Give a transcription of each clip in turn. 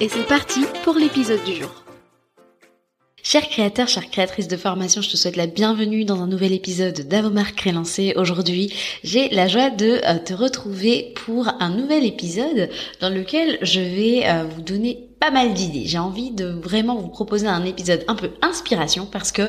et c'est parti pour l'épisode du jour. Chers créateurs, chères créatrices de formation, je te souhaite la bienvenue dans un nouvel épisode d'Avomar Crélancé. Aujourd'hui, j'ai la joie de euh, te retrouver pour un nouvel épisode dans lequel je vais euh, vous donner pas mal d'idées. J'ai envie de vraiment vous proposer un épisode un peu inspiration parce que,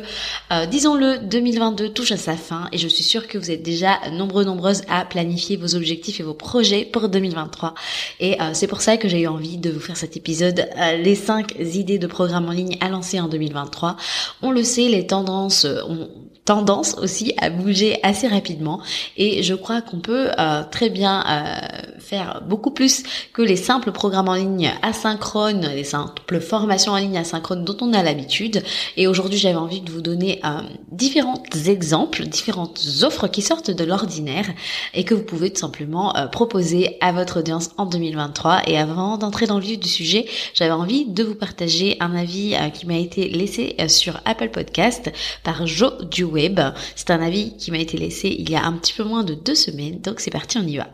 euh, disons-le, 2022 touche à sa fin et je suis sûre que vous êtes déjà nombreux, nombreuses à planifier vos objectifs et vos projets pour 2023. Et euh, c'est pour ça que j'ai eu envie de vous faire cet épisode, euh, les 5 idées de programmes en ligne à lancer en 2023. On le sait, les tendances ont tendance aussi à bouger assez rapidement. Et je crois qu'on peut euh, très bien euh, faire beaucoup plus que les simples programmes en ligne asynchrones, les simples formations en ligne asynchrones dont on a l'habitude. Et aujourd'hui j'avais envie de vous donner euh, différents exemples, différentes offres qui sortent de l'ordinaire et que vous pouvez tout simplement proposer à votre audience en 2023 et avant d'entrer dans le vif du sujet j'avais envie de vous partager un avis qui m'a été laissé sur Apple Podcast par Joe du C'est un avis qui m'a été laissé il y a un petit peu moins de deux semaines, donc c'est parti, on y va.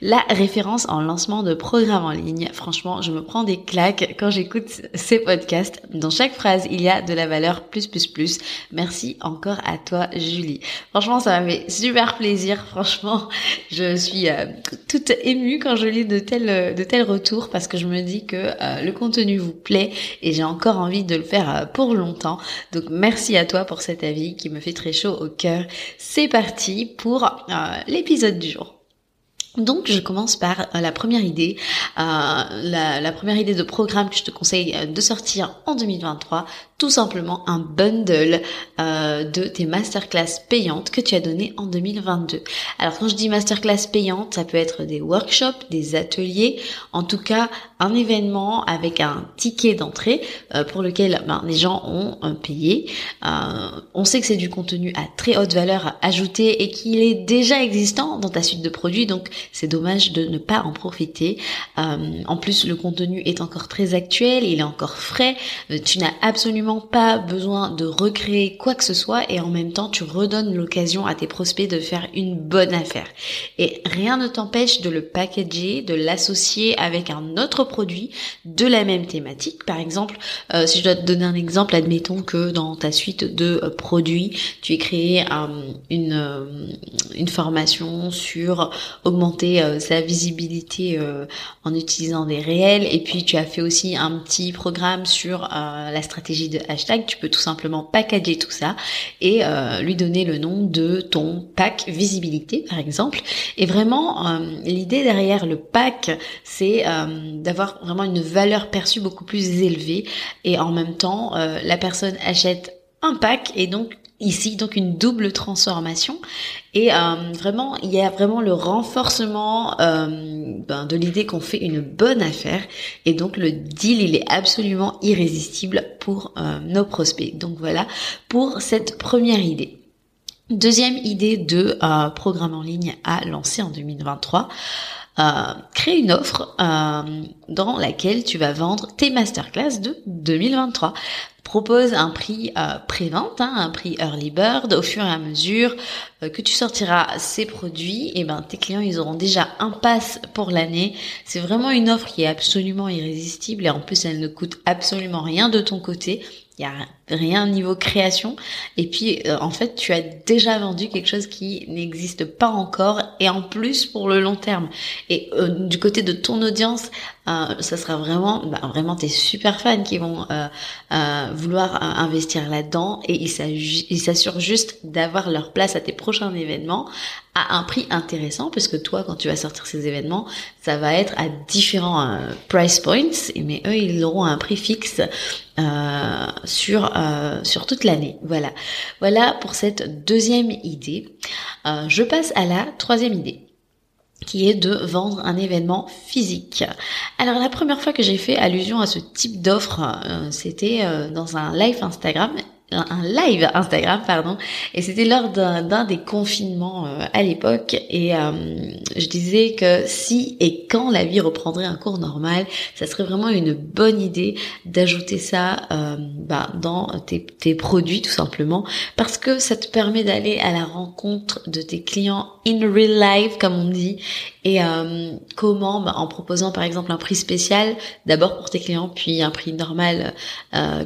La référence en lancement de programme en ligne, franchement, je me prends des claques quand j'écoute ces podcasts. Dans chaque phrase, il y a de la valeur plus plus plus. Merci encore à toi, Julie. Franchement, ça m'a fait super plaisir. Franchement, je suis euh, toute émue quand je lis de tels de tels retours parce que je me dis que euh, le contenu vous plaît et j'ai encore envie de le faire euh, pour longtemps. Donc merci à toi pour cet avis qui me fait très chaud au cœur. C'est parti pour euh, l'épisode du jour. Donc je commence par euh, la première idée, euh, la, première idée de programme que je te conseille de sortir en 2023, tout simplement un bundle de tes masterclass payantes que tu as données en 2022. Alors quand je dis masterclass payante, ça peut être des workshops, des ateliers, en tout cas un événement avec un ticket d'entrée euh, pour lequel ben, les gens ont euh, payé. on sait que c'est du contenu à très haute valeur ajoutée et qu'il est déjà existant dans ta suite de produits, donc c'est dommage de ne pas en profiter. en plus, le contenu est encore très actuel, il est encore frais, tu n'as absolument pas besoin de recréer quoi que ce soit et en même temps tu redonnes l'occasion à tes prospects de faire une bonne affaire. Et rien ne t'empêche de le packager, de l'associer avec un autre de la même thématique. Par exemple, euh, si je dois te donner un exemple, admettons que dans ta suite de euh, produits, tu aies créé une, euh, une formation sur augmenter sa visibilité en utilisant des réels et puis tu as fait aussi un petit programme sur la stratégie de hashtag, tu peux tout simplement packager tout ça et lui donner le nom de ton pack visibilité, par exemple. Et vraiment, l'idée derrière le pack, c'est euh, d'avoir vraiment une valeur perçue beaucoup plus élevée. Et en même temps, la personne achète un pack et donc ici donc une double transformation. Et euh, vraiment il y a vraiment le renforcement euh, ben, de l'idée qu'on fait une bonne affaire. Et donc le deal il est absolument irrésistible pour euh, nos prospects. Donc voilà pour cette première idée. Deuxième idée de programme en ligne à lancer en 2023 euh, crée une offre euh, dans laquelle tu vas vendre tes masterclass de 2023 propose un prix euh, pré-vente, hein, un prix early bird au fur et à mesure euh, que tu sortiras ces produits, et eh ben tes clients ils auront déjà un pass pour l'année. C'est vraiment une offre qui est absolument irrésistible et en plus elle ne coûte absolument rien de ton côté. Rien niveau création. Et puis euh, en fait tu as déjà vendu quelque chose qui n'existe pas encore et en plus pour le long terme. Et euh, du côté de ton audience euh, ça sera vraiment bah, vraiment tes super fans qui vont vouloir investir là-dedans. Et ils s'assurent juste d'avoir leur place à tes prochains événements à un prix intéressant parce que toi quand tu vas sortir ces événements ça va être à différents euh, price points. Mais eux ils auront un prix fixe euh, sur euh, sur toute l'année. Voilà. Voilà pour cette deuxième idée. Je passe à la troisième idée qui est de vendre un événement physique. Alors la première fois que j'ai fait allusion à ce type d'offre, c'était dans un live Instagram un live Instagram, pardon, et c'était lors d'un des confinements euh, à l'époque, et euh, je disais que si et quand la vie reprendrait un cours normal, ça serait vraiment une bonne idée d'ajouter ça euh, bah, dans tes, tes, produits tout simplement, parce que ça te permet d'aller à la rencontre de tes clients in real life, comme on dit, et comment, bah, en proposant par exemple un prix spécial, d'abord pour tes clients, puis un prix normal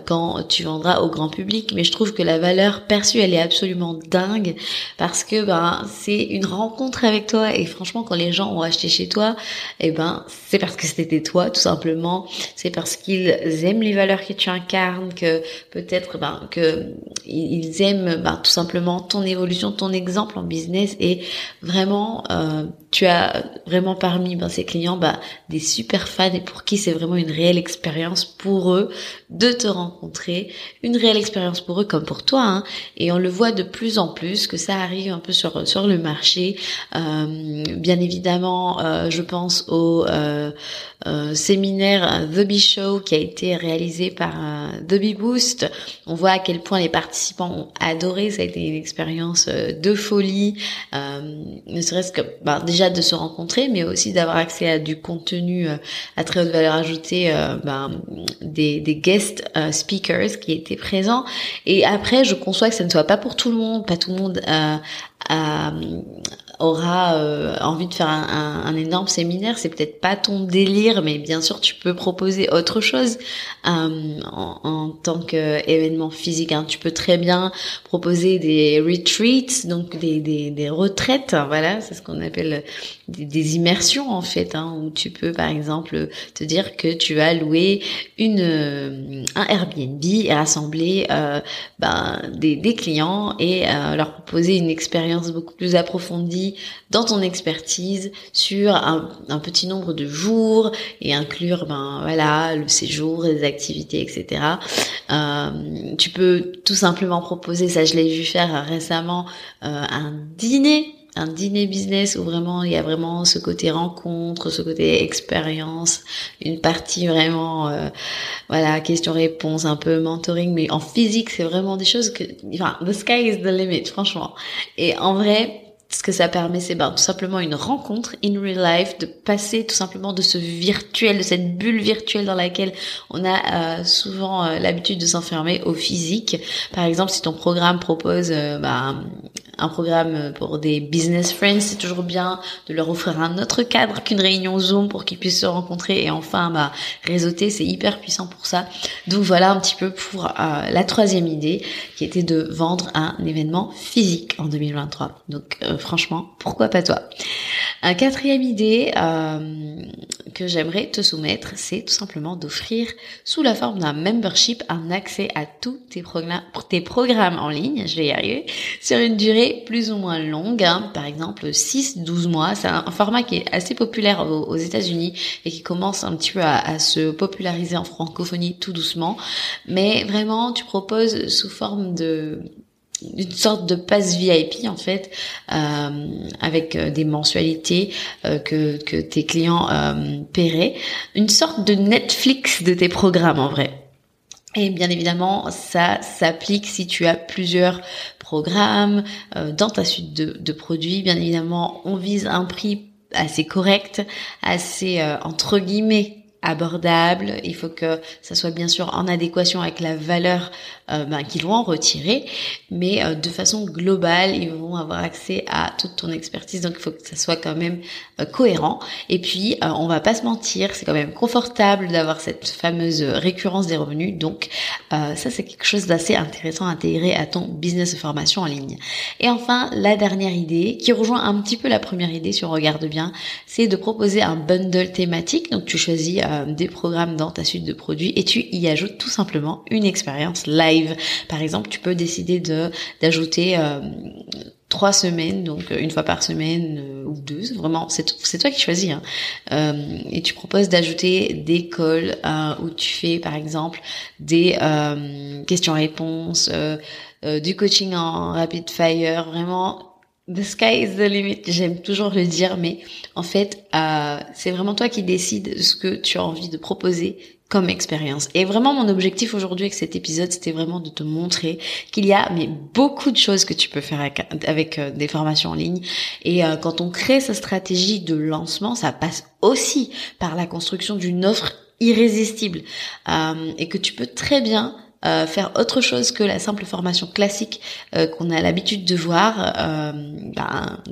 quand tu vendras au grand public mais je trouve que la valeur perçue, elle est absolument dingue parce que ben c'est une rencontre avec toi et franchement quand les gens ont acheté chez toi, eh ben c'est parce que c'était toi tout simplement, c'est parce qu'ils aiment les valeurs que tu incarnes, que peut-être ben que ils aiment ben, tout simplement ton évolution, ton exemple en business et vraiment euh, tu as vraiment parmi ben, ces clients ben, des super fans et pour qui c'est vraiment une réelle expérience pour eux de te rencontrer, une réelle expérience pour eux comme pour toi. Hein. Et on le voit de plus en plus que ça arrive un peu sur le marché. Euh, bien évidemment, euh, je pense au euh, séminaire The Bee Show qui a été réalisé par The Bee Boost. On voit à quel point les participants ont adoré. Ça a été une expérience de folie. ne serait-ce que bah, déjà de se rencontrer, mais aussi d'avoir accès à du contenu à très haute valeur ajoutée, bah, des, des guest speakers qui étaient présents. Et après, je conçois que ça ne soit pas pour tout le monde, pas tout le monde euh, aura euh, envie de faire un, énorme séminaire, c'est peut-être pas ton délire, mais bien sûr tu peux proposer autre chose euh, en, tant qu'événement physique. Hein. Tu peux très bien proposer des retreats, donc des, des, des retraites, voilà, c'est ce qu'on appelle des, immersions en fait, hein, où tu peux par exemple te dire que tu vas louer une un Airbnb et rassembler euh, ben, des, des clients et euh, leur proposer une expérience beaucoup plus approfondie dans ton expertise sur un, petit nombre de jours et inclure ben voilà le séjour, les activités, etc. Euh, tu peux tout simplement proposer, ça je l'ai vu faire récemment, euh, un dîner un dîner business où vraiment il y a vraiment ce côté rencontre, ce côté expérience, une partie vraiment euh, voilà question-réponse, un peu mentoring, mais en physique c'est vraiment des choses que enfin the sky is the limit franchement. Et en vrai ce que ça permet, c'est ben, tout simplement une rencontre in real life, de passer tout simplement de ce virtuel, de cette bulle virtuelle dans laquelle on a euh, souvent euh, l'habitude de s'enfermer au physique. Par exemple, si ton programme propose euh, ben, un programme pour des business friends, c'est toujours bien de leur offrir un autre cadre qu'une réunion Zoom pour qu'ils puissent se rencontrer et enfin bah, réseauter, c'est hyper puissant pour ça. Donc voilà un petit peu pour euh, la troisième idée qui était de vendre un événement physique en 2023. Donc euh, franchement, pourquoi pas toi? Un quatrième idée euh, que j'aimerais te soumettre, c'est tout simplement d'offrir sous la forme d'un membership un accès à tous tes programmes, en ligne, je vais y arriver, sur une durée plus ou moins longue, hein. par exemple 6-12 mois. C'est un, format qui est assez populaire aux, États-Unis et qui commence un petit peu à, se populariser en francophonie tout doucement. Mais vraiment, tu proposes sous forme de une sorte de passe VIP en fait euh, avec euh, des mensualités euh, que, que tes clients euh, paieraient une sorte de Netflix de tes programmes en vrai et bien évidemment, ça s'applique si tu as plusieurs programmes euh, dans ta suite de, produits. Bien évidemment, on vise un prix assez correct, assez euh, entre guillemets abordable. Il faut que ça soit bien sûr en adéquation avec la valeur euh, ben, qu'ils vont en retirer, mais euh, de façon globale, ils vont avoir accès à toute ton expertise. Donc il faut que ça soit quand même cohérent. Et puis on va pas se mentir, c'est quand même confortable d'avoir cette fameuse récurrence des revenus. Donc ça c'est quelque chose d'assez intéressant à intégrer à ton business de formation en ligne. Et enfin la dernière idée qui rejoint un petit peu la première idée si on regarde bien, c'est de proposer un bundle thématique. Donc tu choisis des programmes dans ta suite de produits et tu y ajoutes tout simplement une expérience live par exemple, tu peux décider de d'ajouter euh, trois semaines, donc une fois par semaine ou deux, vraiment, c'est toi qui choisis. Hein. et tu proposes d'ajouter des calls où tu fais par exemple des questions-réponses, du coaching en rapid fire, vraiment The sky is the limit. J'aime toujours le dire, mais en fait, euh, c'est vraiment toi qui décides de ce que tu as envie de proposer comme expérience. Et vraiment, mon objectif aujourd'hui avec cet épisode, c'était vraiment de te montrer qu'il y a mais beaucoup de choses que tu peux faire avec, euh, des formations en ligne. Et euh, quand on crée sa stratégie de lancement, ça passe aussi par la construction d'une offre irrésistible et que tu peux très bien euh, faire autre chose que la simple formation classique euh, qu'on a l'habitude de voir euh, ben,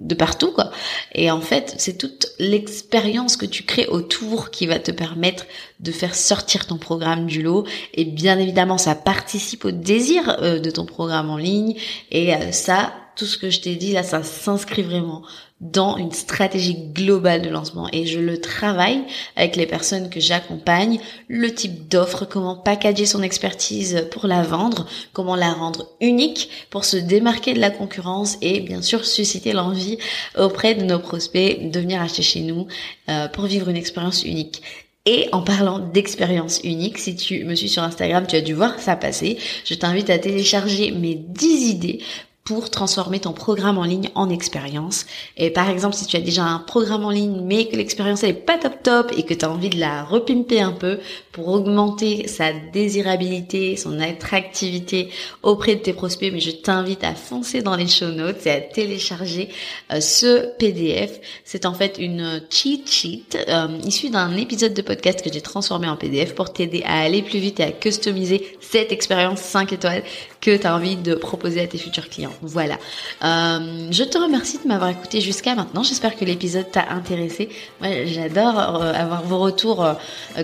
de partout quoi. Et en fait, c'est toute l'expérience que tu crées autour qui va te permettre de faire sortir ton programme du lot. Et bien évidemment, ça participe au désir de ton programme en ligne. Et ça, tout ce que je t'ai dit là, ça s'inscrit vraiment dans une stratégie globale de lancement et je le travaille avec les personnes que j'accompagne, le type d'offre, comment packager son expertise pour la vendre, comment la rendre unique pour se démarquer de la concurrence et bien sûr susciter l'envie auprès de nos prospects de venir acheter chez nous euh, pour vivre une expérience unique. Et en parlant d'expérience unique, si tu me suis sur Instagram, tu as dû voir ça passer. Je t'invite à télécharger mes 10 idées pour transformer ton programme en ligne en expérience. Et par exemple, si tu as déjà un programme en ligne mais que l'expérience elle est pas top top et que tu as envie de la repimper un peu pour augmenter sa désirabilité, son attractivité auprès de tes prospects, mais je t'invite à foncer dans les show notes et à télécharger euh, ce PDF. C'est en fait une cheat sheet euh, issue d'un épisode de podcast que j'ai transformé en PDF pour t'aider à aller plus vite et à customiser cette expérience 5 étoiles que tu as envie de proposer à tes futurs clients. Voilà. Euh, je te remercie de m'avoir écouté jusqu'à maintenant. J'espère que l'épisode t'a intéressé. Moi, j'adore euh, avoir vos retours euh,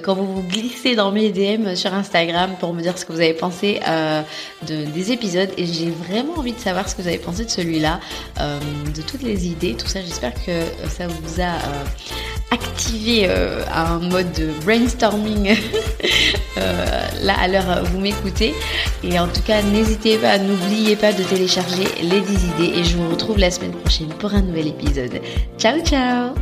quand vous vous glissez dans mes DM sur Instagram pour me dire ce que vous avez pensé de, des épisodes. Et j'ai vraiment envie de savoir ce que vous avez pensé de celui-là, de toutes les idées, tout ça. J'espère que ça vous a activé un mode de brainstorming là à l'heure où vous m'écoutez. Et en tout cas, n'hésitez pas, n'oubliez pas de télécharger les 10 idées et je vous retrouve la semaine prochaine pour un nouvel épisode. Ciao ciao